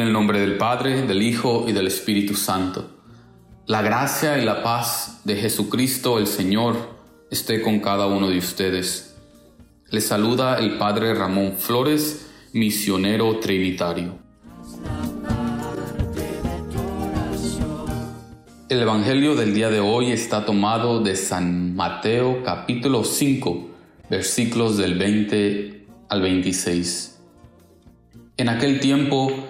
En el nombre del Padre, del Hijo y del Espíritu Santo. La gracia y la paz de Jesucristo el Señor esté con cada uno de ustedes. Les saluda el Padre Ramón Flores, misionero trinitario. El Evangelio del día de hoy está tomado de San Mateo capítulo 5, versículos del 20 al 26. En aquel tiempo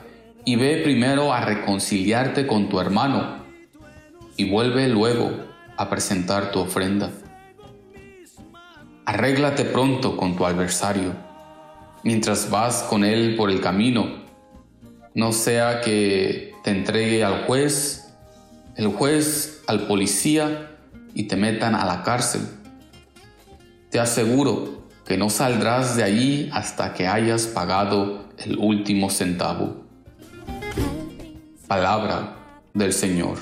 y ve primero a reconciliarte con tu hermano y vuelve luego a presentar tu ofrenda. Arréglate pronto con tu adversario mientras vas con él por el camino, no sea que te entregue al juez el juez al policía y te metan a la cárcel. Te aseguro que no saldrás de allí hasta que hayas pagado el último centavo. Palabra del Señor.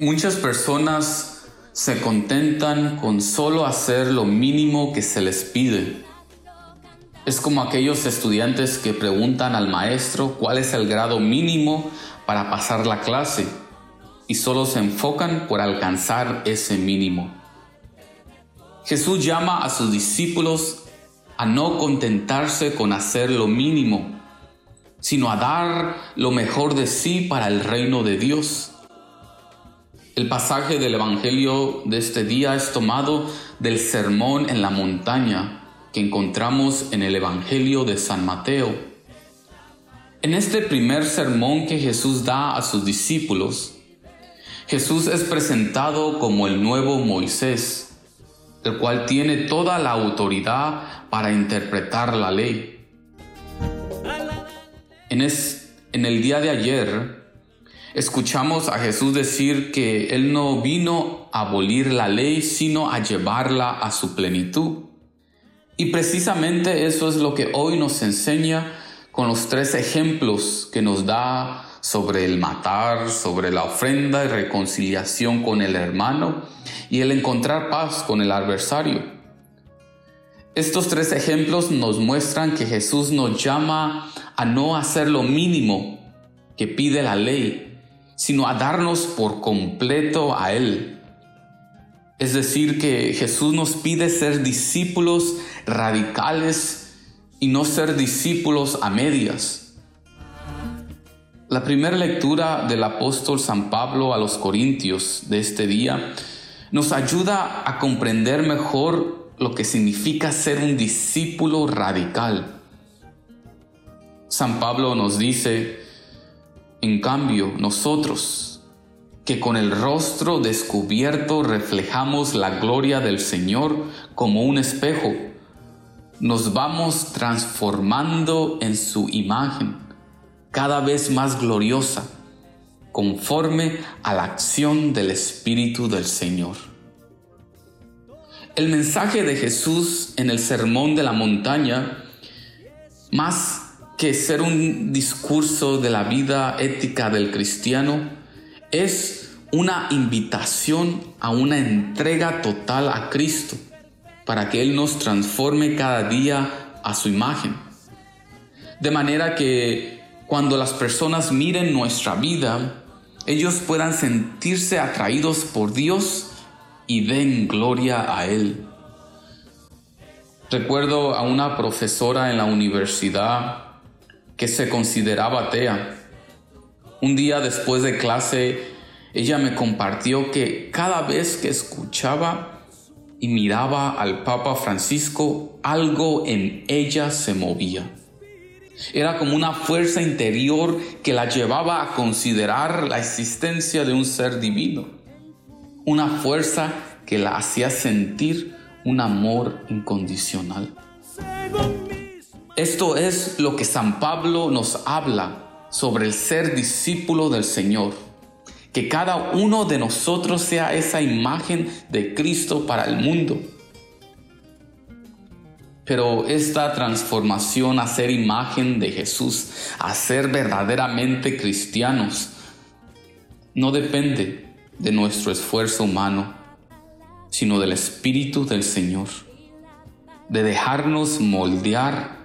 Muchas personas se contentan con solo hacer lo mínimo que se les pide es como aquellos estudiantes que preguntan al maestro cuál es el grado mínimo para pasar la clase y solo se enfocan por alcanzar ese mínimo. Jesús llama a sus discípulos a no contentarse con hacer lo mínimo, sino a dar lo mejor de sí para el reino de Dios. El pasaje del Evangelio de este día es tomado del sermón en la montaña que encontramos en el Evangelio de San Mateo. En este primer sermón que Jesús da a sus discípulos, Jesús es presentado como el nuevo Moisés, el cual tiene toda la autoridad para interpretar la ley. En, en el día de ayer, escuchamos a Jesús decir que Él no vino a abolir la ley, sino a llevarla a su plenitud. Y precisamente eso es lo que hoy nos enseña con los tres ejemplos que nos da sobre el matar, sobre la ofrenda y reconciliación con el hermano y el encontrar paz con el adversario. Estos tres ejemplos nos muestran que Jesús nos llama a no hacer lo mínimo que pide la ley, sino a darnos por completo a Él es decir, que Jesús nos pide ser discípulos radicales y no ser discípulos a medias. La primera lectura del apóstol San Pablo a los Corintios de este día nos ayuda a comprender mejor lo que significa ser un discípulo radical. San Pablo nos dice, en cambio, nosotros, que con el rostro descubierto reflejamos la gloria del Señor como un espejo. Nos vamos transformando en su imagen, cada vez más gloriosa, conforme a la acción del Espíritu del Señor. El mensaje de Jesús en el Sermón de la Montaña, más que ser un discurso de la vida ética del cristiano, es una invitación a una entrega total a Cristo para que Él nos transforme cada día a su imagen. De manera que cuando las personas miren nuestra vida, ellos puedan sentirse atraídos por Dios y den gloria a Él. Recuerdo a una profesora en la universidad que se consideraba atea. Un día después de clase, ella me compartió que cada vez que escuchaba y miraba al Papa Francisco, algo en ella se movía. Era como una fuerza interior que la llevaba a considerar la existencia de un ser divino. Una fuerza que la hacía sentir un amor incondicional. Esto es lo que San Pablo nos habla sobre el ser discípulo del Señor. Que cada uno de nosotros sea esa imagen de Cristo para el mundo. Pero esta transformación a ser imagen de Jesús, a ser verdaderamente cristianos, no depende de nuestro esfuerzo humano, sino del Espíritu del Señor, de dejarnos moldear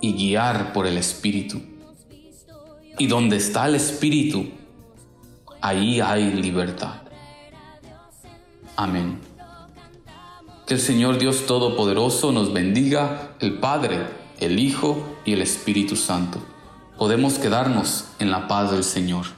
y guiar por el Espíritu. Y donde está el Espíritu, ahí hay libertad. Amén. Que el Señor Dios Todopoderoso nos bendiga, el Padre, el Hijo y el Espíritu Santo. Podemos quedarnos en la paz del Señor.